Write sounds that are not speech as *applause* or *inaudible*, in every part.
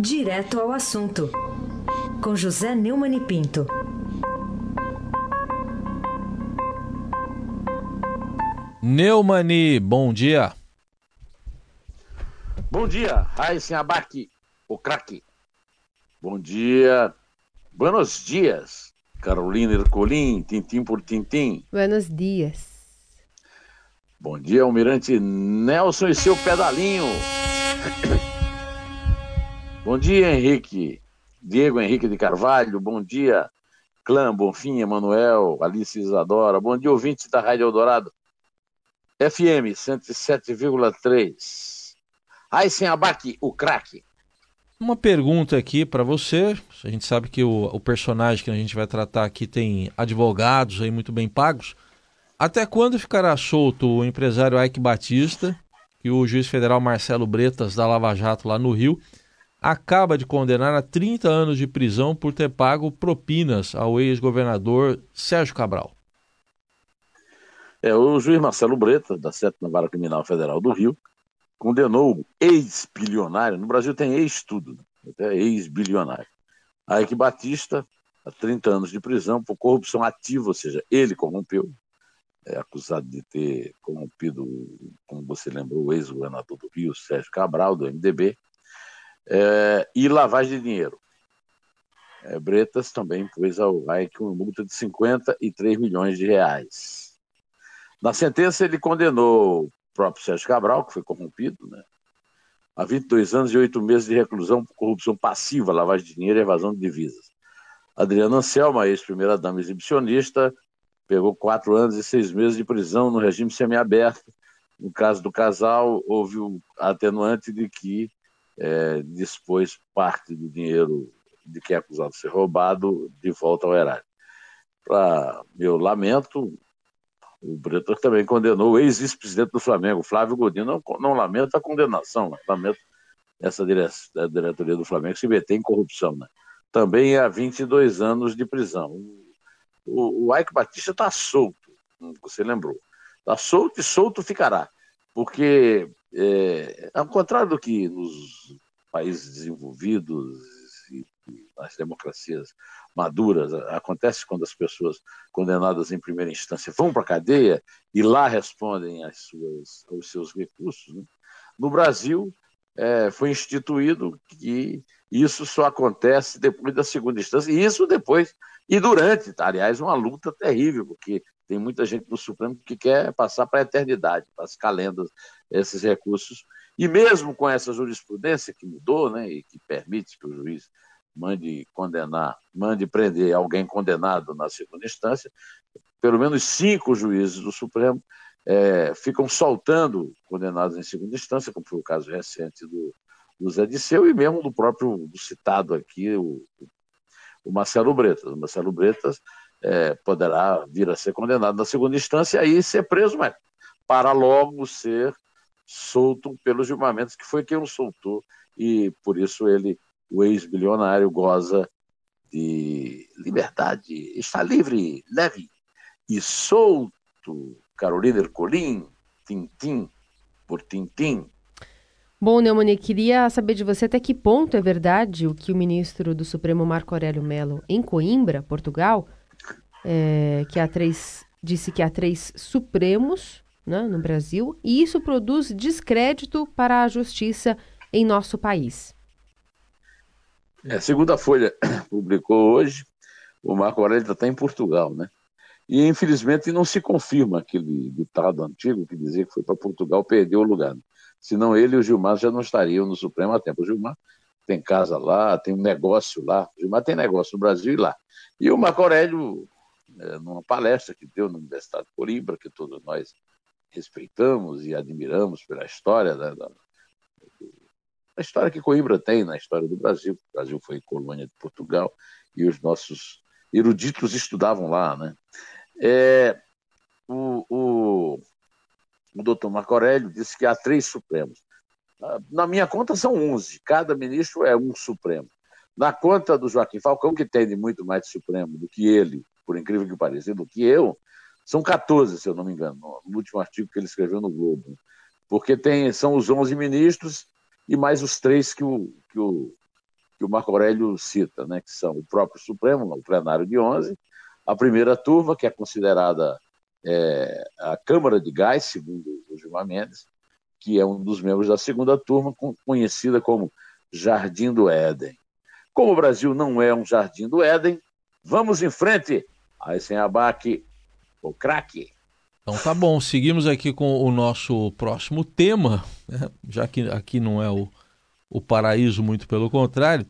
Direto ao assunto, com José Neumann e Pinto. Neumani, bom dia. Bom dia, Raíssen Abac, o craque. Bom dia, buenos dias, Carolina Ercolim, tintim por tintim. Buenos dias. Bom dia, Almirante Nelson e seu pedalinho. Bom dia, Henrique. Diego Henrique de Carvalho. Bom dia, Clã, Bonfim, Emanuel, Alice Isadora. Bom dia, ouvintes da Rádio Eldorado. FM 107,3. Aysen Abac, o craque. Uma pergunta aqui para você. A gente sabe que o, o, personagem que a gente vai tratar aqui tem advogados aí muito bem pagos. Até quando ficará solto o empresário Ike Batista, que o juiz federal Marcelo Bretas da Lava Jato lá no Rio acaba de condenar a 30 anos de prisão por ter pago propinas ao ex-governador Sérgio Cabral. É, o juiz Marcelo Breta, da Sétima Vara Criminal Federal do Rio, condenou o ex-bilionário, no Brasil tem ex-tudo, né? até ex-bilionário, Ike Batista, a 30 anos de prisão por corrupção ativa, ou seja, ele corrompeu, é acusado de ter corrompido, como você lembrou, o ex-governador do Rio, Sérgio Cabral, do MDB, é, e lavagem de dinheiro. É, Bretas também pôs ao Reich uma multa de 53 milhões de reais. Na sentença, ele condenou o próprio Sérgio Cabral, que foi corrompido, né, a 22 anos e 8 meses de reclusão por corrupção passiva, lavagem de dinheiro e evasão de divisas. Adriana Anselma, ex-primeira-dama exibicionista, pegou 4 anos e 6 meses de prisão no regime semiaberto. No caso do casal, houve o atenuante de que é, dispôs parte do dinheiro de quem é acusado de ser roubado de volta ao erário. Para meu lamento, o Bretas também condenou o ex-vice-presidente do Flamengo, Flávio Godinho. Não, não lamento a condenação, lamento essa dire diretoria do Flamengo se meter em corrupção. Né? Também há 22 anos de prisão. O, o Ike Batista está solto, você lembrou. Está solto e solto ficará. Porque é, ao contrário do que nos países desenvolvidos e nas democracias maduras acontece quando as pessoas condenadas em primeira instância vão para a cadeia e lá respondem às suas, aos seus recursos. Né? No Brasil, é, foi instituído que isso só acontece depois da segunda instância, e isso depois e durante, aliás, uma luta terrível, porque tem muita gente no Supremo que quer passar para a eternidade, para as calendas, esses recursos. E mesmo com essa jurisprudência que mudou, né, e que permite que o juiz mande condenar, mande prender alguém condenado na segunda instância, pelo menos cinco juízes do Supremo é, ficam soltando condenados em segunda instância, como foi o caso recente do, do Zé Disseu e mesmo do próprio do citado aqui, o, o Marcelo Bretas. O Marcelo Bretas é, poderá vir a ser condenado na segunda instância e aí ser preso, mas para logo ser solto pelos julgamentos, que foi quem o soltou, e por isso ele, o ex-bilionário, goza de liberdade, está livre, leve e solto. Carolina Ercolim, tintim por tintim. Bom, Neumani, queria saber de você até que ponto é verdade o que o ministro do Supremo Marco Aurélio Mello, em Coimbra, Portugal, é, que há três, disse que há três Supremos né, no Brasil, e isso produz descrédito para a justiça em nosso país. É, segundo a Folha *clears throat* publicou hoje, o Marco Aurélio está em Portugal, né? E infelizmente não se confirma aquele ditado antigo que dizia que foi para Portugal perdeu o lugar. Senão ele e o Gilmar já não estariam no Supremo há tempo. O Gilmar tem casa lá, tem um negócio lá. O Gilmar tem negócio no Brasil e lá. E o Marco Aurélio é, numa palestra que deu na Universidade de Coimbra, que todos nós respeitamos e admiramos pela história da, da, a história que Coimbra tem na história do Brasil. O Brasil foi colônia de Portugal e os nossos eruditos estudavam lá, né? É, o, o, o doutor Marco Aurélio disse que há três Supremos. Na minha conta são 11, cada ministro é um Supremo. Na conta do Joaquim Falcão, que tem muito mais de Supremo do que ele, por incrível que pareça, do que eu, são 14, se eu não me engano, no último artigo que ele escreveu no Globo. Porque tem, são os 11 ministros e mais os três que o, que o, que o Marco Aurélio cita, né, que são o próprio Supremo, o plenário de 11, a primeira turma, que é considerada é, a Câmara de Gás, segundo o Gilmar Mendes, que é um dos membros da segunda turma, conhecida como Jardim do Éden. Como o Brasil não é um Jardim do Éden, vamos em frente. Aí sem abaque, o craque. Então tá bom, seguimos aqui com o nosso próximo tema, né? já que aqui não é o, o paraíso, muito pelo contrário.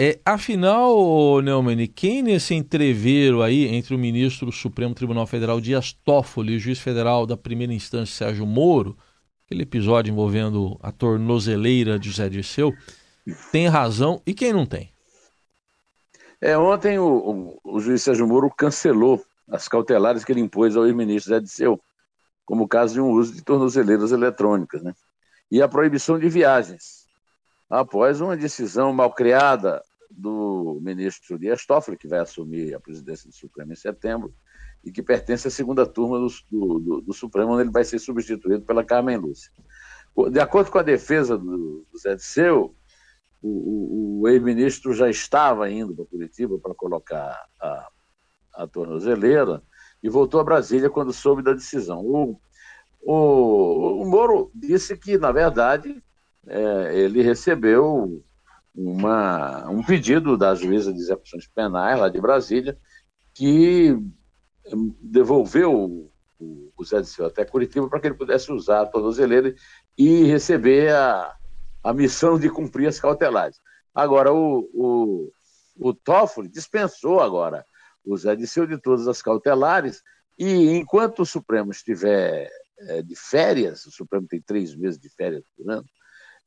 É, afinal, Neumann, quem nesse entreveiro aí entre o ministro do Supremo Tribunal Federal Dias Toffoli e o juiz federal da primeira instância Sérgio Moro, aquele episódio envolvendo a tornozeleira de José Dirceu, tem razão e quem não tem? É, ontem o, o, o juiz Sérgio Moro cancelou as cautelares que ele impôs ao ex-ministro Zé Dirceu, como o caso de um uso de tornozeleiras eletrônicas, né? E a proibição de viagens, após uma decisão mal criada do ministro Dias Toffoli, que vai assumir a presidência do Supremo em setembro, e que pertence à segunda turma do, do, do Supremo, onde ele vai ser substituído pela Carmen Lúcia. De acordo com a defesa do, do Zé Disseu, o, o, o ex-ministro já estava indo para Curitiba para colocar a, a tornozeleira e voltou a Brasília quando soube da decisão. O, o, o Moro disse que, na verdade, é, ele recebeu uma, um pedido da juíza de execuções penais lá de Brasília, que devolveu o, Zé Disseu até Curitiba para que ele pudesse usar a tornozeleira e receber a, a missão de cumprir as cautelares. Agora, o, o, o Toffoli dispensou agora o Zé Disseu de todas as cautelares e enquanto o Supremo estiver é, de férias, o Supremo tem três meses de férias por ano,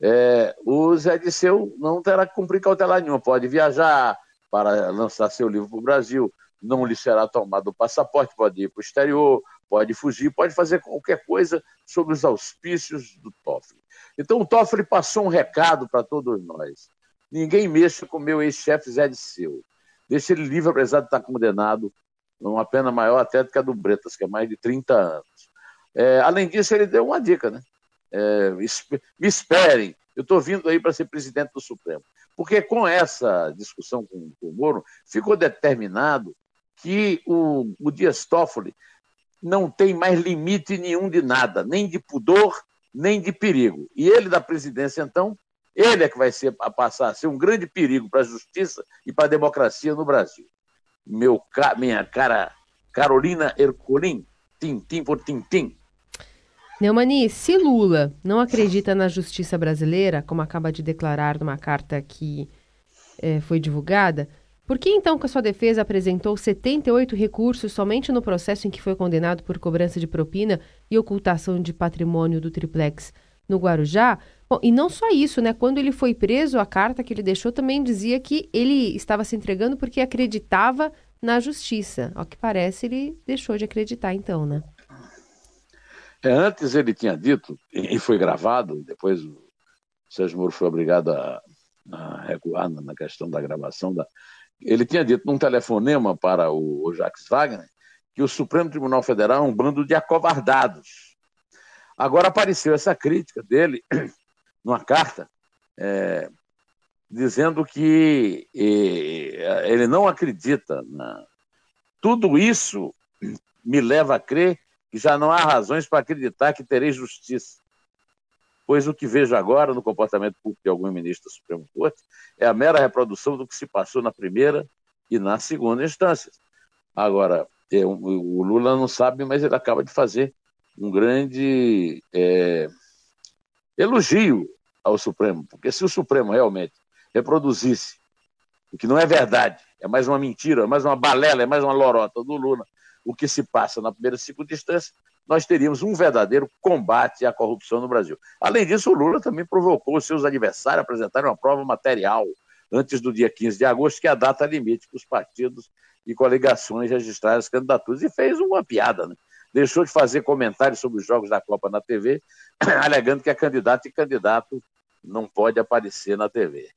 é, o Zé Disseu não terá que cumprir cautelar nenhuma, pode viajar para lançar seu livro para o Brasil, não lhe será tomado o passaporte, pode ir para o exterior, pode fugir, pode fazer qualquer coisa sob os auspícios do Toffoli. Então o Toffoli passou um recado para todos nós. Ninguém mexa com meu ex-chefe Zé Disseu. Deixa ele livre, apesar de estar condenado uma pena maior até do que a do Bretas, que é mais de 30 anos. É, além disso, ele deu uma dica, né? É, me esperem, eu estou vindo aí para ser presidente do Supremo. Porque com essa discussão com, com o Moro, ficou determinado que o, o Dias Toffoli não tem mais limite nenhum de nada, nem de pudor, nem de perigo. E ele da presidência, então, ele é que vai ser, a passar a ser um grande perigo para a justiça e para a democracia no Brasil. Meu, minha cara Carolina Ercolim, tintim por tintim, Neumani, se Lula não acredita na justiça brasileira, como acaba de declarar numa carta que é, foi divulgada, por que então que a sua defesa apresentou 78 recursos somente no processo em que foi condenado por cobrança de propina e ocultação de patrimônio do triplex no Guarujá? Bom, e não só isso, né? Quando ele foi preso, a carta que ele deixou também dizia que ele estava se entregando porque acreditava na justiça. Ao que parece, ele deixou de acreditar então, né? Antes ele tinha dito, e foi gravado, depois o Sérgio Moro foi obrigado a, a recuar na questão da gravação, da, ele tinha dito num telefonema para o, o Jacques Wagner que o Supremo Tribunal Federal é um bando de acovardados. Agora apareceu essa crítica dele *clears throat* numa carta é, dizendo que ele não acredita. Na... Tudo isso me leva a crer que já não há razões para acreditar que terei justiça. Pois o que vejo agora no comportamento público de algum ministro da Suprema Corte é a mera reprodução do que se passou na primeira e na segunda instância. Agora, é, o Lula não sabe, mas ele acaba de fazer um grande é, elogio ao Supremo, porque se o Supremo realmente reproduzisse o que não é verdade, é mais uma mentira, é mais uma balela, é mais uma lorota do Lula, o que se passa na primeira e segunda instância, nós teríamos um verdadeiro combate à corrupção no Brasil. Além disso, o Lula também provocou os seus adversários a apresentarem uma prova material antes do dia 15 de agosto, que é a data limite para os partidos e coligações registrarem as candidaturas, e fez uma piada, né? Deixou de fazer comentários sobre os jogos da Copa na TV, *coughs* alegando que a candidata e candidato não pode aparecer na TV.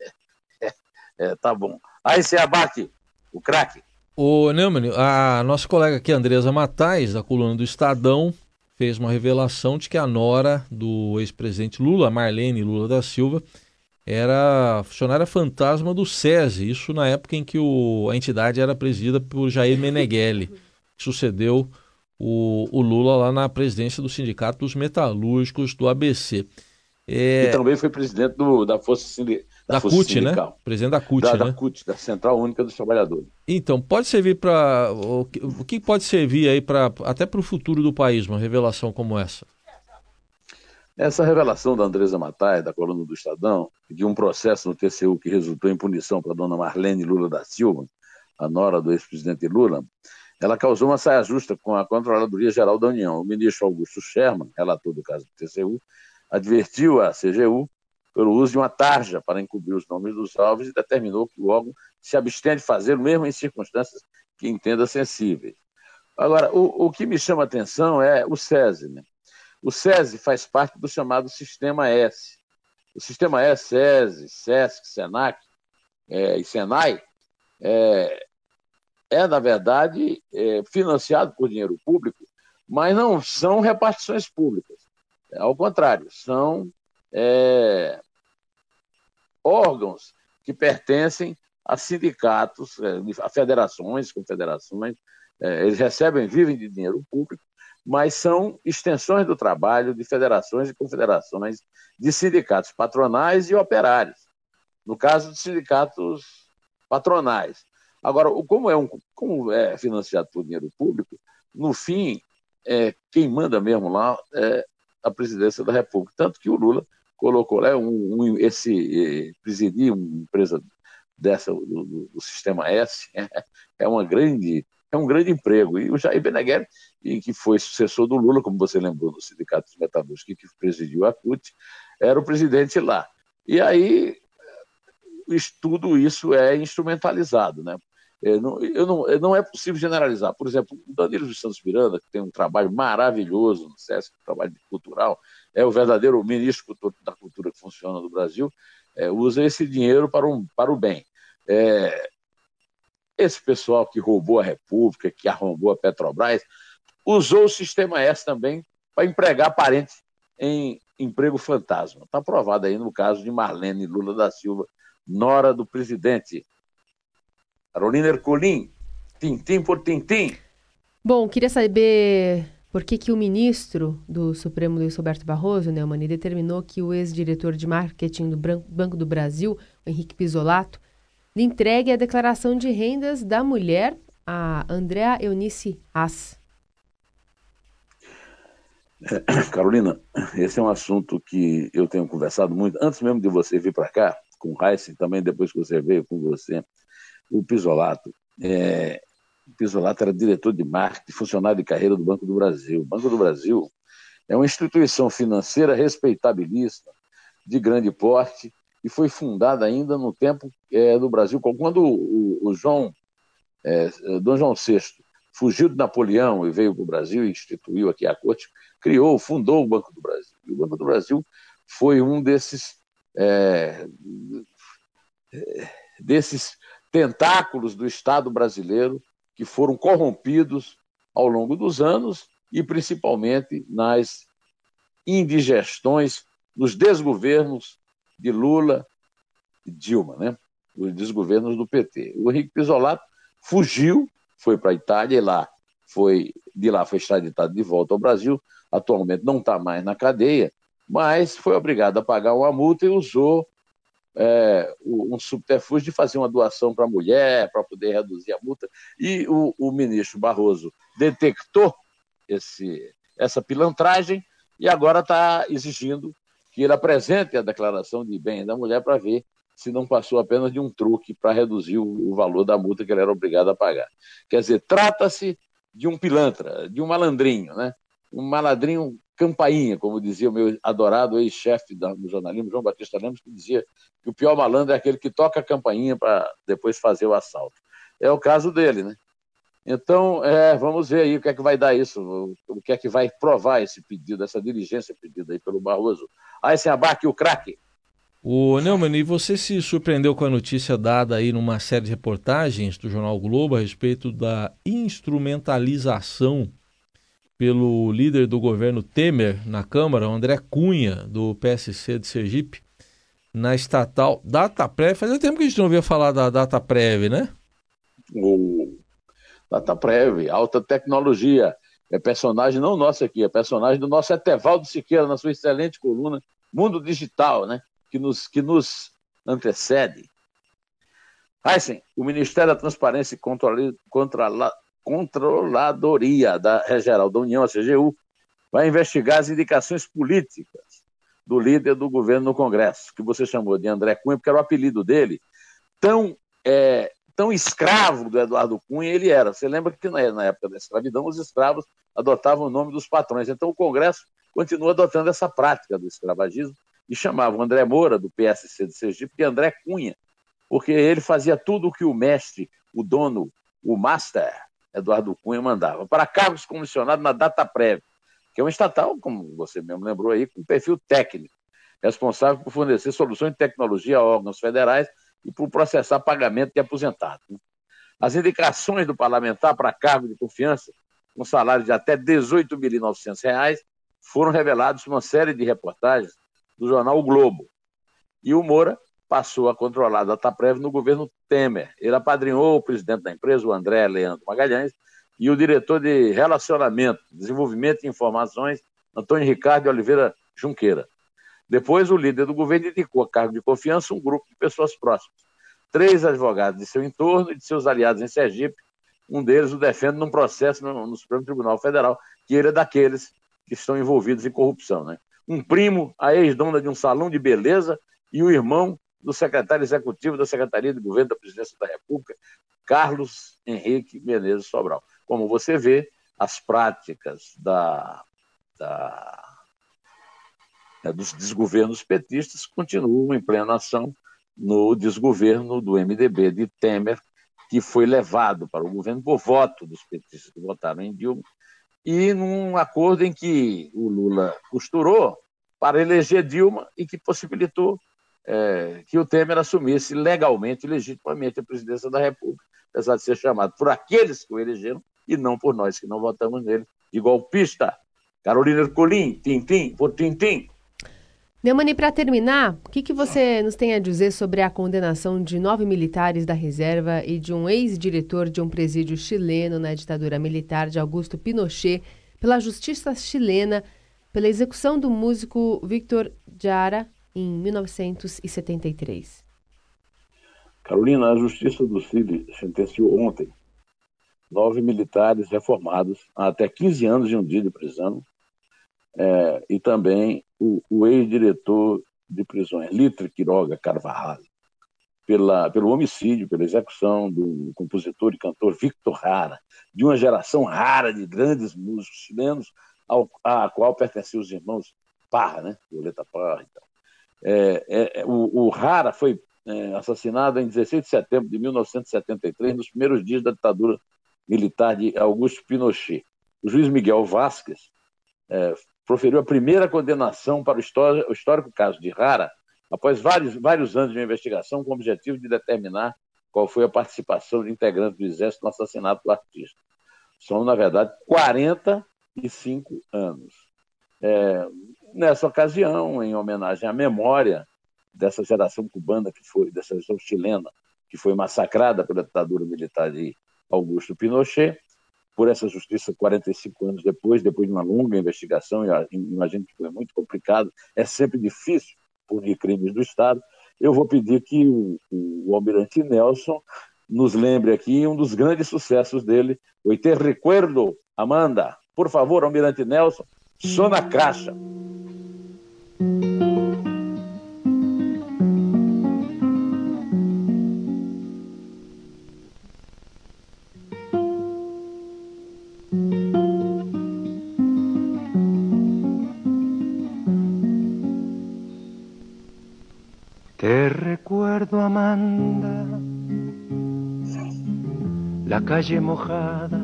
*laughs* É, tá bom. Aí, se abate o craque. O Neumann, a nossa colega aqui, Andresa Matais, da coluna do Estadão, fez uma revelação de que a nora do ex-presidente Lula, Marlene Lula da Silva, era funcionária fantasma do SESI, isso na época em que o, a entidade era presidida por Jair Meneghelli, que *laughs* sucedeu o, o, Lula lá na presidência do Sindicato dos Metalúrgicos do ABC. É... E também foi presidente do, da Força Sindical. Da, da CUT, né? Presidente da CUT, da, né? Da CUT, da Central Única dos Trabalhadores. Então, pode servir para. O, o que pode servir aí para até para o futuro do país, uma revelação como essa? Essa revelação da Andresa Matai, da coluna do Estadão, de um processo no TCU que resultou em punição para a dona Marlene Lula da Silva, a nora do ex-presidente Lula, ela causou uma saia justa com a Controladoria Geral da União. O ministro Augusto Sherman, relator do caso do TCU, advertiu a CGU pelo uso de uma tarja para encobrir os nomes dos alvos e determinou que o órgão se abstenha de fazer, mesmo em circunstâncias que entenda sensíveis. Agora, o, o que me chama a atenção é o SESI. Né? O SESI faz parte do chamado Sistema S. O Sistema S, SESI, SESC, SENAC é, e SENAI é, é na verdade, é, financiado por dinheiro público, mas não são repartições públicas. Ao contrário, são é, órgãos que pertencem a sindicatos, é, a federações, confederações, é, eles recebem, vivem de dinheiro público, mas são extensões do trabalho de federações e confederações de sindicatos patronais e operários. No caso de sindicatos patronais. Agora, como é, um, como é financiado por dinheiro público, no fim, é, quem manda mesmo lá é a presidência da República. Tanto que o Lula colocou lá um, um, esse presidir uma empresa dessa do, do, do, sistema S *laughs* é uma grande é um grande emprego. E o Jair Beneguer que foi sucessor do Lula como você lembrou do sindicato dos metalúrgicos que presidiu a CUT era o presidente lá. E aí tudo isso é instrumentalizado né? É, não, eu não, não é possível generalizar. Por exemplo, o Danilo dos Santos Miranda, que tem um trabalho maravilhoso no SESC, um trabalho cultural, é o verdadeiro ministro da funciona no Brasil, é, usa esse dinheiro para, um, para o bem. É, esse pessoal que roubou a República, que arrombou a Petrobras, usou o sistema S também para empregar parentes em emprego fantasma. Está provado aí no caso de Marlene Lula da Silva, nora do presidente. Carolina Ercolim, tintim por tintim. Bom, queria saber por que, que o ministro do Supremo, Luiz Roberto Barroso, Neumani, determinou que o ex-diretor de marketing do Banco do Brasil, Henrique Pisolato, lhe entregue a declaração de rendas da mulher, a Andrea Eunice Haas. É, Carolina, esse é um assunto que eu tenho conversado muito, antes mesmo de você vir para cá, com o Heisen, também depois que você veio com você o Pisolato. É, Pisolato era diretor de marketing, funcionário de carreira do Banco do Brasil. O Banco do Brasil é uma instituição financeira respeitabilíssima, de grande porte, e foi fundada ainda no tempo é, do Brasil, quando o, o João, é, Dom João VI fugiu de Napoleão e veio para o Brasil instituiu aqui a corte, criou, fundou o Banco do Brasil. E o Banco do Brasil foi um desses é, desses tentáculos do Estado brasileiro que foram corrompidos ao longo dos anos e principalmente nas indigestões, nos desgovernos de Lula e Dilma, né? os desgovernos do PT. O Henrique Pisolato fugiu, foi para a Itália e lá foi de lá foi extraditado de volta ao Brasil. Atualmente não está mais na cadeia, mas foi obrigado a pagar uma multa e usou é, um subterfúgio de fazer uma doação para a mulher, para poder reduzir a multa. E o, o ministro Barroso detectou esse, essa pilantragem e agora está exigindo que ele apresente a declaração de bem da mulher para ver se não passou apenas de um truque para reduzir o, o, valor da multa que ele era obrigado a pagar. Quer dizer, trata-se de um pilantra, de um malandrinho, né? um malandrinho campainha, como dizia o meu adorado ex-chefe do jornalismo, João Batista Lemos, que dizia que o pior malandro é aquele que toca a campainha para depois fazer o assalto. É o caso dele, né? Então, é, vamos ver aí o que é que vai dar isso, o, que é que vai provar esse pedido, essa diligência pedida aí pelo Barroso. Ah, esse abaque, o craque. O Neumann, e você se surpreendeu com a notícia dada aí numa série de reportagens do Jornal Globo a respeito da instrumentalização pelo líder do governo Temer na Câmara, André Cunha, do PSC de Sergipe, na estatal Dataprev. Fazia tempo que a gente não ouvia falar da Dataprev, né? O Dataprev, alta tecnologia. É personagem não nosso aqui, é personagem do nosso Etevaldo Siqueira, na sua excelente coluna Mundo Digital, né? que, nos, que nos antecede. Heisen, o Ministério da Transparência e Controla, Controladoria da Geral da União, a CGU, vai investigar as indicações políticas do líder do governo no Congresso, que você chamou de André Cunha, porque era o apelido dele, tão, é, tão escravo do Eduardo Cunha ele era. Você lembra que na época da escravidão os escravos adotavam o nome dos patrões. Então o Congresso continua adotando essa prática do escravagismo e chamava o André Moura, do PSC de Sergipe, de André Cunha, porque ele fazia tudo o que o mestre, o dono, o master, Eduardo Cunha, mandava, para cargos comissionados na data prévia, que é uma estatal, como você mesmo lembrou aí, com perfil técnico, responsável por fornecer soluções de tecnologia a órgãos federais e por processar pagamento de aposentados. As indicações do parlamentar para cargo de confiança, com salário de até R$ 18.900, foram revelados numa série de reportagens do jornal o Globo. E o Moura passou a controlar a Dataprev no governo Temer. Ele apadrinhou o presidente da empresa, o André Leandro Magalhães, e o diretor de Relacionamento, Desenvolvimento e Informações, Antônio Ricardo Oliveira Junqueira. Depois, o líder do governo indicou a cargo de confiança um grupo de pessoas próximas. Três advogados de seu entorno e de seus aliados em Sergipe, um deles o defende num processo no, no Supremo Tribunal Federal, que ele é daqueles que estão envolvidos em corrupção. Né? Um primo, a ex-dona de um salão de beleza, e o irmão do secretário executivo da Secretaria de Governo da Presidência da República, Carlos Henrique Menezes Sobral. Como você vê, as práticas da, da, né, dos desgovernos petistas continuam em plena ação no desgoverno do MDB de Temer, que foi levado para o governo por voto dos petistas que votaram em Dilma, e num acordo em que o Lula costurou para eleger Dilma e que possibilitou é, que o Temer assumisse legalmente e legitimamente a presidência da República, apesar de ser chamado por aqueles que o elegeram e não por nós que não votamos nele, de golpista. Carolina Ercolim, Tintim, por Tintim. Neumani, para terminar, o que, que você nos tem a dizer sobre a condenação de nove militares da reserva e de um ex-diretor de um presídio chileno na ditadura militar de Augusto Pinochet pela justiça chilena pela execução do músico Victor Jara em 1973. Carolina, a Justiça do Chile sentenciou ontem nove militares reformados a até 15 anos e um dia de prisão é, e também o, o ex-diretor de prisões, Litre Quiroga Carvajal, pela, pelo homicídio, pela execução do compositor e cantor Victor Rara, de uma geração rara de grandes músicos chilenos, ao, à qual pertenciam os irmãos Parra, né? Violeta Parra e tal. É, é, é, o, o, Rara foi é, assassinado em 16 de setembro de 1973, nos primeiros dias da ditadura militar de Augusto Pinochet. O juiz Miguel Vasquez é, proferiu a primeira condenação para o, histórico, o histórico caso de Rara, após vários, vários anos de investigação com o objetivo de determinar qual foi a participação de integrantes do Exército no assassinato do artista. São, na verdade, 45 anos. É, nessa ocasião, em homenagem à memória dessa geração cubana que foi, dessa geração chilena que foi massacrada pela ditadura militar de Augusto Pinochet, por essa justiça 45 anos depois, depois de uma longa investigação, imagino que foi muito complicado, é sempre difícil punir crimes do Estado. Eu vou pedir que o, o Almirante Nelson nos lembre aqui um dos grandes sucessos dele, o Te Recuerdo, Amanda. Por favor, Almirante Nelson, só na caixa. Te recuerdo, Amanda, la calle mojada,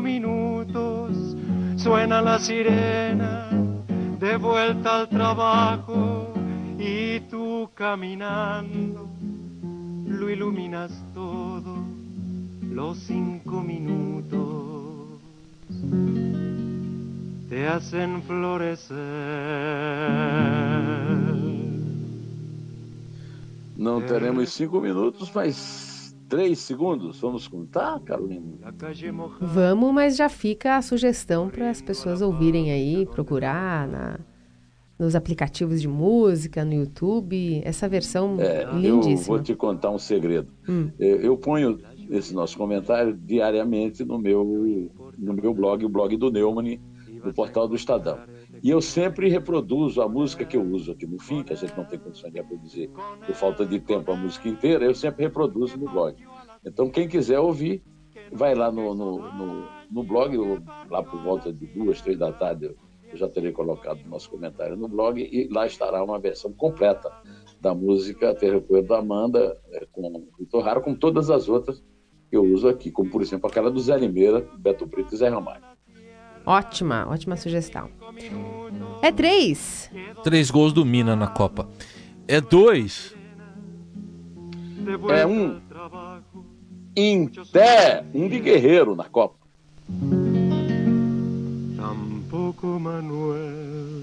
minutos. Suena la sirena de vuelta al trabajo y tú caminando lo iluminas todo los cinco minutos te hacen florecer. Não teremos cinco minutos, mas três segundos. Vamos contar, Carolina? Vamos, mas já fica a sugestão para as pessoas ouvirem aí, procurar na, nos aplicativos de música, no YouTube, essa versão É, eu lindíssima. vou te contar um segredo. Hum. Eu, eu ponho esse nosso comentário diariamente no meu, no meu blog, o blog do Neumann, no portal do Estadão. E eu sempre reproduzo a música que eu uso aqui no fim, que a gente não tem condição de reproduzir por falta de tempo a música inteira, eu sempre reproduzo no blog. Então, quem quiser ouvir, vai lá no, no, no, no blog, eu- lá por volta de duas, três da tarde, eu já terei colocado nosso comentário no blog, e lá estará uma versão completa da música Terra Coelho da Amanda, eh, com o Raro, como todas as outras que eu uso aqui, como por exemplo aquela do Zé Limeira, Beto Brito e Zé Ramalho. Ótima, ótima sugestão. É três. Três gols do Mina na Copa. É dois. É um. Inté, um de guerreiro na Copa. Tampoco Manuel.